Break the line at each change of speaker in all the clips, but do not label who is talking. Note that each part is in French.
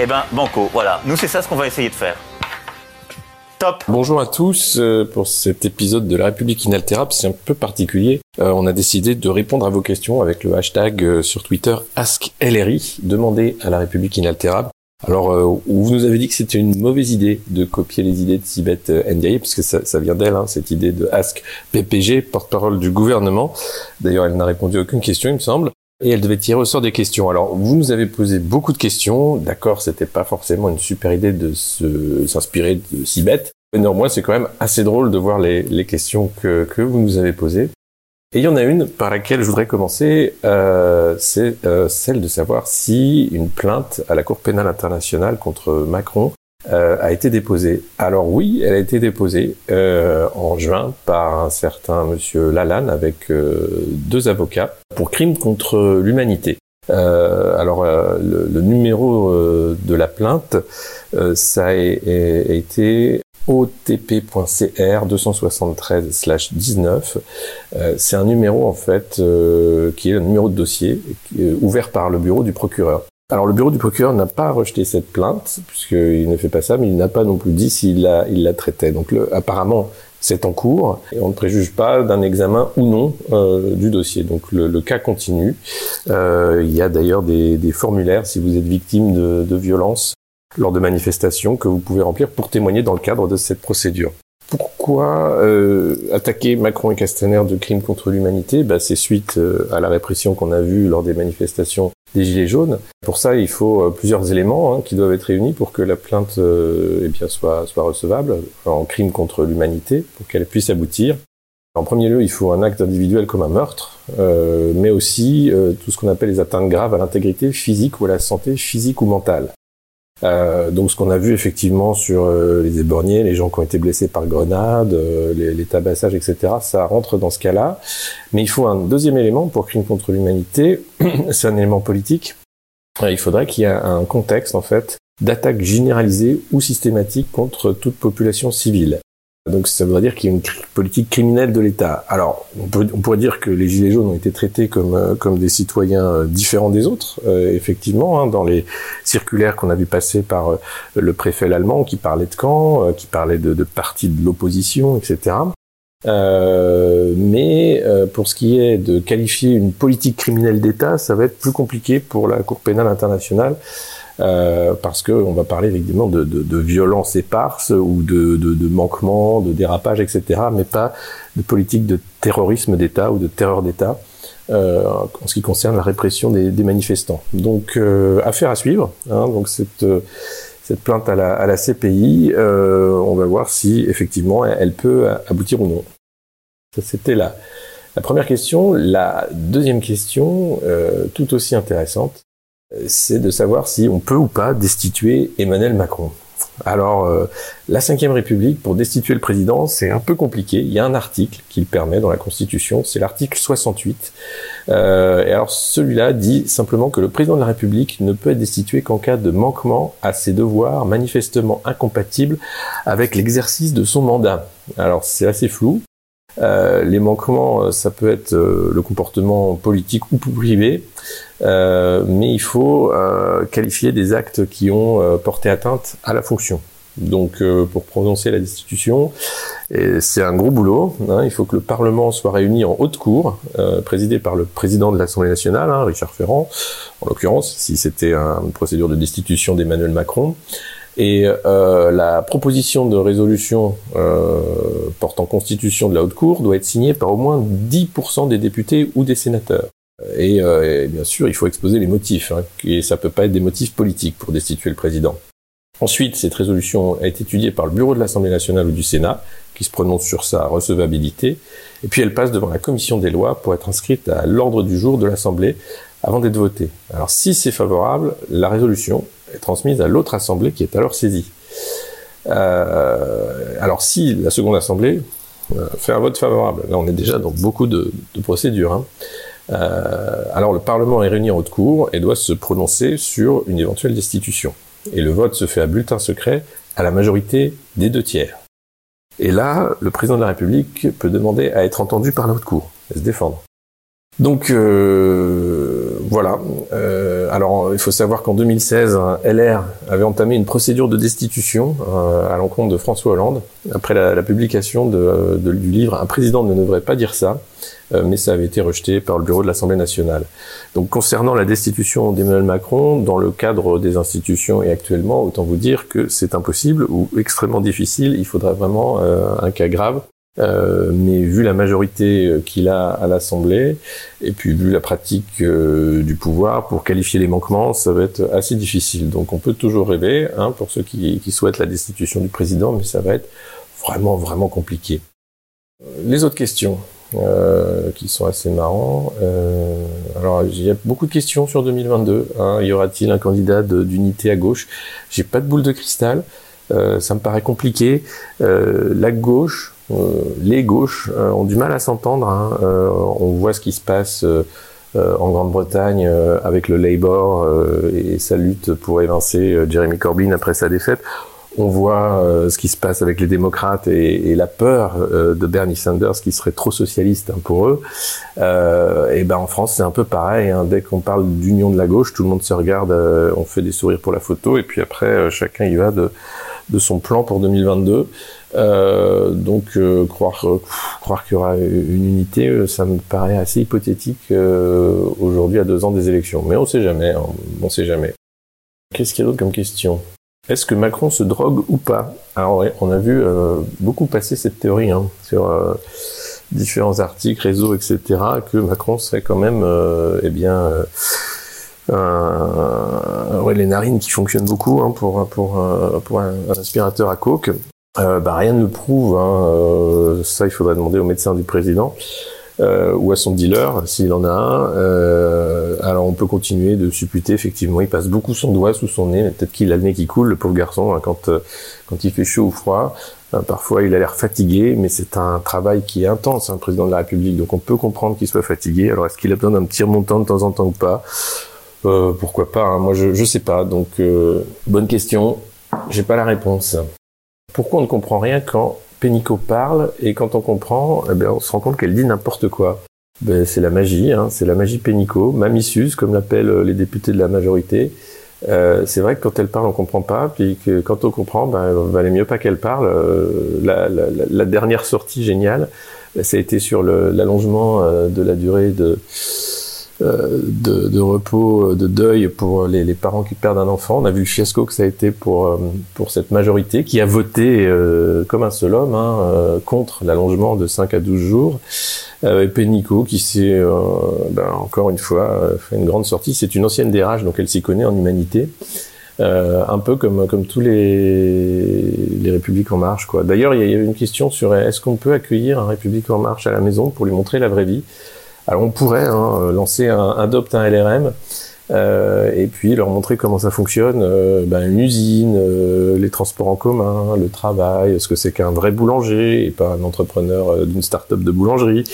Eh ben, banco, voilà. Nous, c'est ça ce qu'on va essayer de faire. Top
Bonjour à tous. euh, Pour cet épisode de La République inaltérable, c'est un peu particulier. Euh, on a décidé de répondre à vos questions avec le hashtag euh, sur Twitter AskLRI, demander à La République inaltérable. Alors, vous nous avez dit que c'était une mauvaise idée de copier les idées de Sibeth Ndiaye, puisque ça, ça vient d'elle, hein, cette idée de Ask PPG, porte-parole du gouvernement. D'ailleurs, elle n'a répondu à aucune question, il me semble. Et elle devait tirer au sort des questions. Alors, vous nous avez posé beaucoup de questions. D'accord, c'était pas forcément une super idée de s'inspirer de Sibeth. Mais néanmoins, c'est quand même assez drôle de voir les, les questions que, que vous nous avez posées. Et il y en a une par laquelle je voudrais commencer, euh, c'est euh, celle de savoir si une plainte à la Cour pénale internationale contre Macron euh, a été déposée. Alors oui, elle a été déposée euh, en juin par un certain monsieur Lalanne avec euh, deux avocats pour crime contre l'humanité. Alors le, numéro de la plainte, ça a, été otp.cr 273/19. Euh, c'est un numéro en fait qui est le numéro de dossier ouvert par le bureau du procureur. Alors le bureau du procureur n'a pas rejeté cette plainte puisqu'il ne fait pas ça, mais il n'a pas non plus dit s'il la, il la traitait. Donc apparemment c'est en cours et on ne préjuge pas d'un examen ou non euh, du dossier. Donc le, le cas continue. Euh, il y a d'ailleurs des, des formulaires si vous êtes victime de, de violences lors de manifestations que vous pouvez remplir pour témoigner dans le cadre de cette procédure. Pourquoi euh, attaquer Macron et Castaner de crimes contre l'humanité? Bah, C'est suite euh, à la répression qu'on a vue lors des manifestations des Gilets jaunes. Pour ça, il faut euh, plusieurs éléments hein, qui doivent être réunis pour que la plainte eh bien, soit, soit recevable en crime contre l'humanité, pour qu'elle puisse aboutir. En premier lieu, il faut un acte individuel comme un meurtre, mais aussi tout ce qu'on appelle les atteintes graves à l'intégrité physique ou à la santé physique ou mentale. Euh, donc ce qu'on a vu effectivement sur euh, les éborgnés, les gens qui ont été blessés par grenade, euh, les, les tabassages, etc., ça rentre dans ce cas-là. Mais il faut un deuxième élément pour crime contre l'humanité, c'est un élément politique. Il faudrait qu'il y ait un contexte en fait d'attaque généralisée ou systématique contre toute population civile. Donc ça voudrait dire qu'il y a une politique criminelle de l'État. Alors on, pourrait dire que les gilets jaunes ont été traités comme euh, comme des citoyens euh, différents des autres, euh, effectivement, hein, dans les circulaires qu'on a vu passer par euh, le préfet allemand qui parlait de camps, euh, qui parlait de, de partis de l'opposition, etc. Mais pour ce qui est de qualifier une politique criminelle d'État, ça va être plus compliqué pour la Cour pénale internationale. Euh, parce que on va parler évidemment de, de, de violences éparses ou de, de, de manquements, de dérapages, etc., mais pas de politique de terrorisme d'État ou de terreur d'État euh, en ce qui concerne la répression des, des manifestants. Donc, euh, affaire à suivre. Hein, donc cette cette plainte à la, à la CPI, euh, on va voir si effectivement elle, peut aboutir ou non. Ça, c'était la, la première question. La deuxième question, euh, tout aussi intéressante, c'est de savoir si on peut ou pas destituer Emmanuel Macron. Alors, euh, la Ve République, pour destituer le président, c'est un peu compliqué. Il y a un article qui le permet dans la Constitution, c'est l'article 68. Euh, et alors, celui-là dit simplement que le président de la République ne peut être destitué qu'en cas de manquement à ses devoirs manifestement incompatibles avec l'exercice de son mandat. Alors, c'est assez flou. Euh, les manquements, euh, ça peut être euh, le comportement politique ou privé, euh, mais il faut euh, qualifier des actes qui ont euh, porté atteinte à la fonction. Donc, euh, pour prononcer la destitution, c'est un gros boulot. hein, il faut que le Parlement soit réuni en haute cour, euh, présidé par le président de l'Assemblée nationale, hein, Richard Ferrand, en l'occurrence, si c'était un- une procédure de destitution d'Emmanuel Macron. Et euh, la proposition de résolution euh, portant constitution de la haute cour doit être signée par au moins 10% des députés ou des sénateurs. Et, euh, et bien sûr, il faut exposer les motifs, hein, et ça peut pas être des motifs politiques pour destituer le président. Ensuite, cette résolution est étudiée par le bureau de l'Assemblée nationale ou du Sénat, qui se prononce sur sa recevabilité, et puis elle passe devant la commission des lois pour être inscrite à l'ordre du jour de l'Assemblée avant d'être votée. Alors si c'est favorable, la résolution, est transmise à l'autre assemblée qui est alors saisie. Euh, alors si la seconde assemblée euh, fait un vote favorable, là on est déjà dans beaucoup de, de procédures. Hein. Euh, alors le Parlement est réuni en haute cour et doit se prononcer sur une éventuelle destitution. Et le vote se fait à bulletin secret à la majorité des deux tiers. Et là, le président de la République peut demander à être entendu par la haute cour et se défendre. Donc euh, voilà. Euh, alors il faut savoir qu'en 2016, LR avait entamé une procédure de destitution euh, à l'encontre de François Hollande après la, publication du livre Un président ne devrait pas dire ça, euh, mais ça avait été rejeté par le bureau de l'Assemblée nationale. Donc concernant la destitution d'Emmanuel Macron, dans le cadre des institutions et actuellement, autant vous dire que c'est impossible ou extrêmement difficile. Il faudrait vraiment un cas grave euh, mais vu la majorité euh, qu'il a à l'Assemblée, et puis vu la pratique euh, du pouvoir, pour qualifier les manquements, ça va être assez difficile. Donc on peut toujours rêver, hein, pour ceux qui, qui, souhaitent la destitution du président, mais ça va être vraiment, vraiment compliqué. Les autres questions, euh, qui sont assez marrants. alors il y a beaucoup de questions sur 2022. Hein. Y aura-t-il un candidat d'unité à gauche? J'ai pas de boule de cristal. ça me paraît compliqué. la gauche, euh, les gauches euh, ont du mal à s'entendre. Hein. Euh, on voit ce qui se passe en Grande-Bretagne avec le Labour et sa lutte pour évincer Jeremy Corbyn après sa défaite. On voit ce qui se passe avec les démocrates et, la peur de Bernie Sanders qui serait trop socialiste hein, pour eux. et ben en France c'est un peu pareil. Hein. Dès qu'on parle d'union de la gauche, tout le monde se regarde, on fait des sourires pour la photo et puis après chacun y va de son plan pour 2022. Euh, donc euh, croire euh, croire qu'il y aura une unité, euh, ça me paraît assez hypothétique aujourd'hui à deux ans des élections. Mais on sait jamais, hein, on sait jamais. Qu'est-ce qu'il y a d'autre comme question? Est-ce que Macron se drogue ou pas? Alors on a vu beaucoup passer cette théorie hein, sur différents articles, réseaux, etc. Que Macron serait quand même, eh bien ouais, les narines qui fonctionnent beaucoup hein, pour pour pour un, un, aspirateur à coke euh, bah, rien ne le prouve. Hein. Euh, ça, il faudrait demander au médecin du président euh, ou à son dealer s'il en a un. Euh, alors, on peut continuer de supputer. Effectivement, il passe beaucoup son doigt sous son nez. Peut-être qu'il a le nez qui coule, le pauvre garçon, hein, quand euh, quand il fait chaud ou froid. parfois, il a l'air fatigué, mais c'est un travail qui est intense, hein, président de la République. Donc, on peut comprendre qu'il soit fatigué. Alors, est-ce qu'il a besoin d'un petit remontant de temps en temps ou pas? Pourquoi pas hein. Moi, je je sais pas. Donc, bonne question. J'ai pas la réponse. Pourquoi on ne comprend rien quand Pénicaud parle et quand on comprend, eh on se rend compte qu'elle dit n'importe quoi ben, C'est la magie, hein, c'est la magie Pénicaud, mamissuse comme l'appellent euh, les députés de la majorité. Euh, c'est vrai que quand elle parle, on comprend pas, puis que quand on comprend, ben, valait mieux pas qu'elle parle. Euh, la, dernière sortie géniale, ben, ça a été sur l'allongement de la durée de de, de, repos, euh, de deuil pour les, parents qui perdent un enfant. On a vu le que ça a été pour euh, pour cette majorité qui a voté comme un seul homme hein, contre l'allongement de 5 à 12 jours. Euh, Pénicaud qui s'est ben, encore une fois fait une grande sortie. C'est une ancienne DRH, donc elle s'y connaît en humanité. Euh, un peu comme comme tous les les Républiques en marche. D'ailleurs, il y a une question sur est-ce qu'on peut accueillir un République en marche à la maison pour lui montrer la vraie vie? Alors on pourrait hein, lancer un adopte un LRM euh, et puis leur montrer comment ça fonctionne, euh, ben, une usine, euh, les transports en commun, le travail, ce que c'est qu'un vrai boulanger et pas un entrepreneur euh, d'une start-up de boulangerie,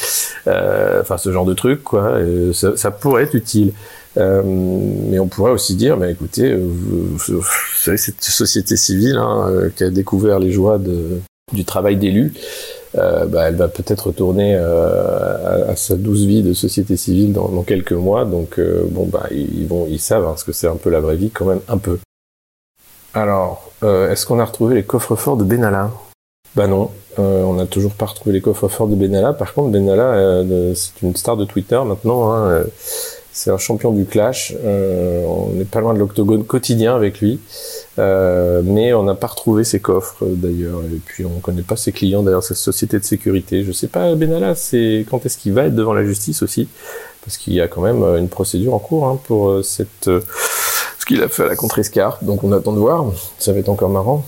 euh, enfin ce genre de truc quoi. Ça, ça, pourrait être utile. mais on pourrait aussi dire, ben, écoutez, vous, vous, savez cette société civile hein, qui a découvert les joies de, du travail d'élu. Euh, bah, elle va peut-être retourner euh, à, sa douce vie de société civile dans, dans quelques mois. Donc euh, bon bah ils, vont, ils savent hein, ce que c'est un peu la vraie vie quand même un peu. Alors, euh, est-ce qu'on a retrouvé les coffres-forts de Benalla? Bah non, on n'a toujours pas retrouvé les coffres-forts de Benalla. Par contre, Benalla, c'est une star de Twitter maintenant. Hein, c'est un champion du clash. on n'est pas loin de l'octogone quotidien avec lui. Euh, mais on n'a pas retrouvé ses coffres d'ailleurs, et puis on connaît pas ses clients d'ailleurs, sa société de sécurité. Je sais pas, Benalla, c'est quand est-ce qu'il va être devant la justice aussi, parce qu'il y a quand même une procédure en cours hein, pour euh, cette euh, ce qu'il a fait à la contrescarpe. Donc on attend de voir, ça va être encore marrant.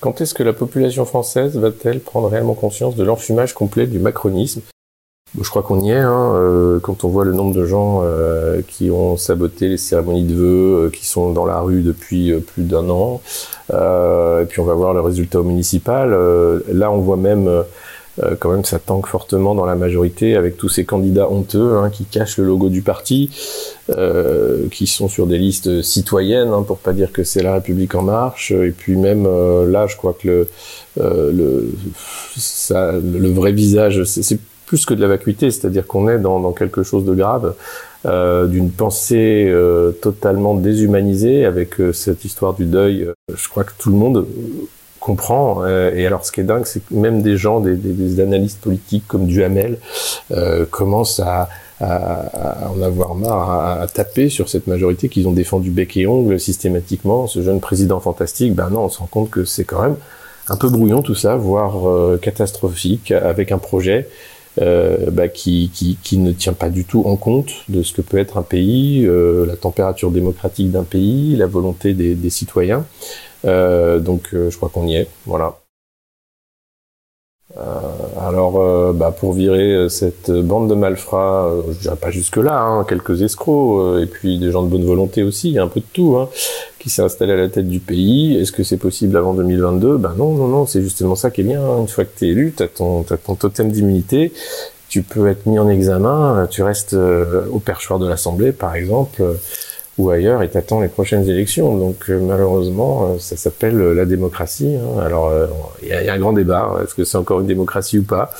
Quand est-ce que la population française va-t-elle prendre réellement conscience de l'enfumage complet du macronisme? Je crois qu'on y est. Hein, euh, quand on voit le nombre de gens euh, qui ont saboté les cérémonies de vœux, euh, qui sont dans la rue depuis plus d'un an, et puis on va voir le résultat au municipal. là, on voit même quand même ça tanque fortement dans la majorité avec tous ces candidats honteux hein, qui cachent le logo du parti, qui sont sur des listes citoyennes, hein, pour pas dire que c'est la République en marche. Et puis même là, je crois que le le, ça, le vrai visage, c'est plus que de la vacuité, c'est-à-dire qu'on est dans, dans, quelque chose de grave, euh, d'une pensée euh, totalement déshumanisée avec euh, cette histoire du deuil. Je crois que tout le monde comprend. et alors, ce qui est dingue, c'est que même des gens, des, des, des analystes politiques comme Duhamel, commencent à, à, en avoir marre, à, à, taper sur cette majorité qu'ils ont défendu bec et ongle systématiquement. Ce jeune président fantastique, ben non, on se rend compte que c'est quand même un peu brouillon tout ça, voire catastrophique, avec un projet euh, bah, qui, qui, qui, ne tient pas du tout en compte de ce que peut être un pays, euh, la température démocratique d'un pays, la volonté des, des citoyens. Euh, donc euh, je crois qu'on y est. Voilà. Euh, alors, euh, bah, pour virer euh, cette bande de malfrats, je dirais pas jusque-là, hein, quelques escrocs, et puis des gens de bonne volonté aussi, un peu de tout, hein, qui s'est installé à la tête du pays. Est-ce que c'est possible avant 2022 Ben non, non, non, c'est justement ça qui est bien. Une fois que tu élu, tu as ton, as ton totem d'immunité, tu peux être mis en examen, tu restes au perchoir de l'Assemblée, par exemple ou ailleurs et t'attends les prochaines élections. Donc euh, malheureusement, euh, ça s'appelle euh, la démocratie. Hein. Alors il y, a un grand débat. Est-ce que c'est encore une démocratie ou pas?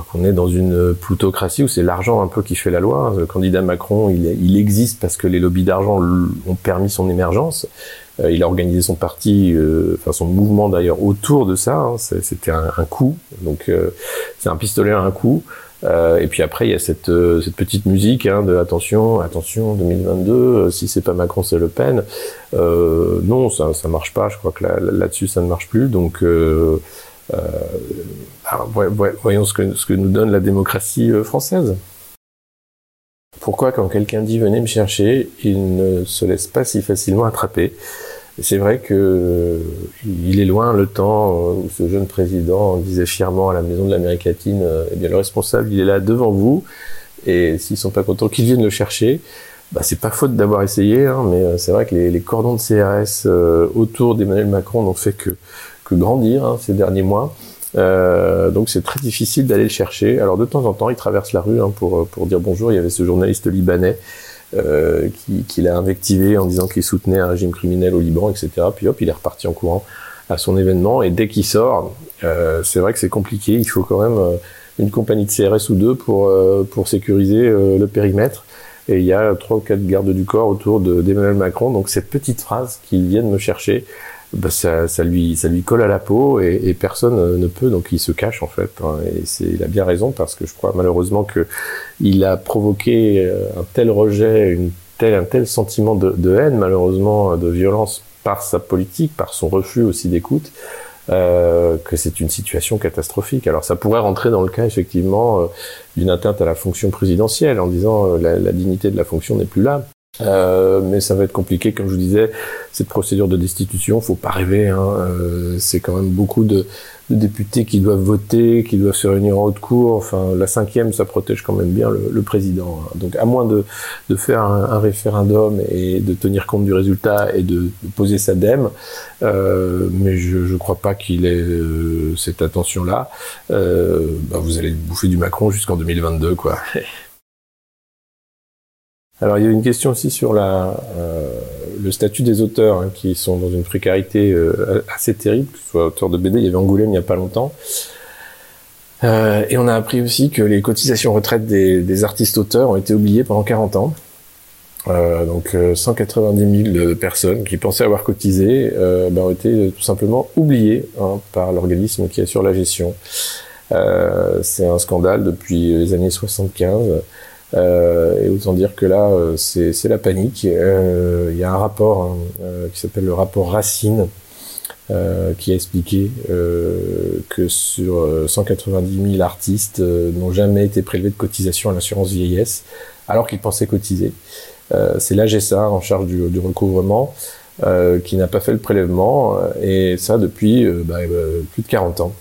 Crois qu'on est dans une plutocratie où c'est l'argent un peu qui fait la loi. Le candidat Macron, il, existe parce que les lobbies d'argent ont permis son émergence. il a organisé son parti, enfin son mouvement d'ailleurs autour de ça. Hein. C'était un, coup, donc c'est un pistolet à un coup. Euh, et puis après, il y a cette, euh, petite musique hein, de attention, attention, 2022, euh, si c'est pas Macron, c'est Le Pen. Euh, non, ça, ça marche pas. Je crois que là-dessus, ça ne marche plus. Donc, euh, voyons ce que, ce que nous donne la démocratie française. Pourquoi, quand quelqu'un dit venez me chercher, il ne se laisse pas si facilement attraper? C'est vrai que euh, il est loin le temps euh, où ce jeune président disait fièrement à la maison de l'Amérique latine, euh, eh bien le responsable, il est là devant vous, et s'ils sont pas contents qu'ils viennent le chercher, bah c'est pas faute d'avoir essayé, hein, mais c'est vrai que les, cordons de CRS autour d'Emmanuel Macron n'ont fait que que grandir hein, ces derniers mois. Euh, donc c'est très difficile d'aller le chercher. Alors de temps en temps, il traverse la rue hein, pour pour dire bonjour. Il y avait ce journaliste libanais euh, qui, l'a invectivé en disant qu'il soutenait un régime criminel au Liban, etc. Puis hop, il est reparti en courant à son événement. Et dès qu'il sort, euh, c'est vrai que c'est compliqué. Il faut quand même euh, une compagnie de CRS ou deux pour euh, pour sécuriser le périmètre. Et il y a trois ou quatre gardes du corps autour d'Emmanuel Macron. Donc cette petite phrase qu'ils viennent me chercher, bah, ça, lui, ça lui colle à la peau et, personne euh, ne peut, donc il se cache en fait. Hein, et c'est, il a bien raison parce que je crois malheureusement que il a provoqué euh, un tel rejet, un tel sentiment de, de, haine, malheureusement, de violence par sa politique, par son refus aussi d'écoute, euh, que c'est une situation catastrophique. Alors ça pourrait rentrer dans le cas effectivement euh, d'une atteinte à la fonction présidentielle en disant la, la dignité de la fonction n'est plus là. Euh, mais ça va être compliqué, comme je vous disais, cette procédure de destitution, faut pas rêver. Hein, euh, c'est quand même beaucoup de, de, députés qui doivent voter, qui doivent se réunir en haute cour. Enfin, la cinquième, ça protège quand même bien le, le président. Hein. Donc, à moins de, de faire un, référendum et de tenir compte du résultat et de, de poser sa dème, euh, mais je ne crois pas qu'il ait euh, cette attention-là. Euh, bah, vous allez bouffer du Macron jusqu'en 2022, quoi. Alors il y a une question aussi sur la, euh, le statut des auteurs hein, qui sont dans une précarité euh, assez terrible, que ce soit auteur de BD, il y avait Angoulême il n'y a pas longtemps. Euh, et on a appris aussi que les cotisations retraite des, des artistes auteurs ont été oubliées pendant 40 ans. Euh, donc 190 000 personnes qui pensaient avoir cotisé ben, ont été tout simplement oubliées hein, par l'organisme qui assure la gestion. C'est un scandale depuis les années 75. Euh, et autant dire que là, euh, c'est la panique. Euh, il y a un rapport hein, qui s'appelle le rapport Racine, qui a expliqué que sur 190 000 artistes n'ont jamais été prélevés de cotisation à l'assurance vieillesse, alors qu'ils pensaient cotiser. c'est l'AGSA en charge du, du recouvrement qui n'a pas fait le prélèvement, et ça depuis bah, plus de 40 ans.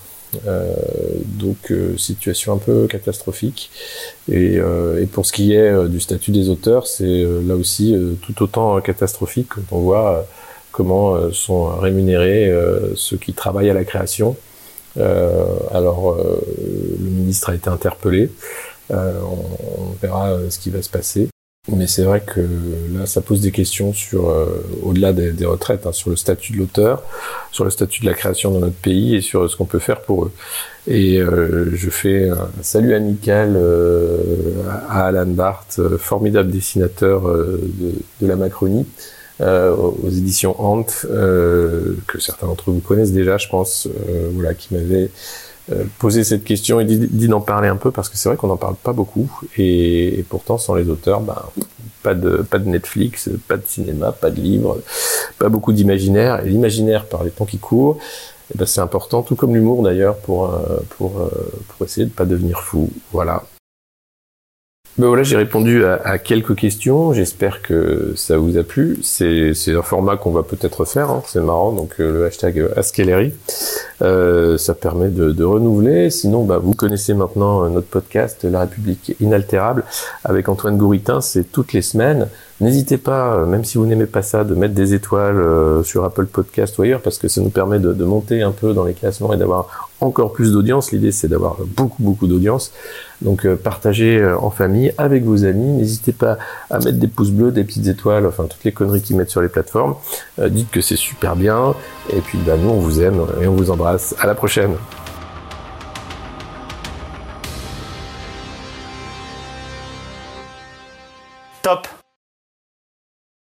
Donc situation un peu catastrophique. Et, et, pour ce qui est du statut des auteurs, c'est là aussi tout autant catastrophique quand on voit comment sont rémunérés ceux qui travaillent à la création. alors le ministre a été interpellé. on, verra ce qui va se passer. Mais c'est vrai que là, ça pose des questions sur, euh, au-delà des, retraites, hein, sur le statut de l'auteur, sur le statut de la création dans notre pays et sur ce qu'on peut faire pour eux. Et euh, je fais un salut amical euh, à Alan Barth, formidable dessinateur de, de, la Macronie, aux éditions Ant, que certains d'entre vous connaissent déjà, je pense, voilà, qui m'avait euh, poser cette question et dit d'en parler un peu parce que c'est vrai qu'on n'en parle pas beaucoup et, pourtant sans les auteurs, ben, pas de pas de Netflix, pas de cinéma, pas de livres, pas beaucoup d'imaginaire. Et l'imaginaire par les temps qui courent, eh ben, c'est important, tout comme l'humour d'ailleurs pour euh, pour euh, pour essayer de pas devenir fou. Voilà. Ben voilà, j'ai répondu à, à, quelques questions. J'espère que ça vous a plu. C'est un format qu'on va peut-être faire. Hein. C'est marrant. Donc le hashtag Askellery. Euh, ça permet de, de, renouveler. Sinon, bah, vous connaissez maintenant notre podcast La République inaltérable avec Antoine Gouritin. C'est toutes les semaines. N'hésitez pas, euh, même si vous n'aimez pas ça, de mettre des étoiles euh, sur Apple Podcast ou ailleurs, parce que ça nous permet de, monter un peu dans les classements et d'avoir encore plus d'audience. L'idée, c'est d'avoir beaucoup, beaucoup d'audience. Donc, euh, partagez en famille, avec vos amis. N'hésitez pas à mettre des pouces bleus, des petites étoiles, enfin, toutes les conneries qu'ils mettent sur les plateformes. dites que c'est super bien. Et puis, bah, nous, on vous aime et on vous embrasse. À la prochaine.
Top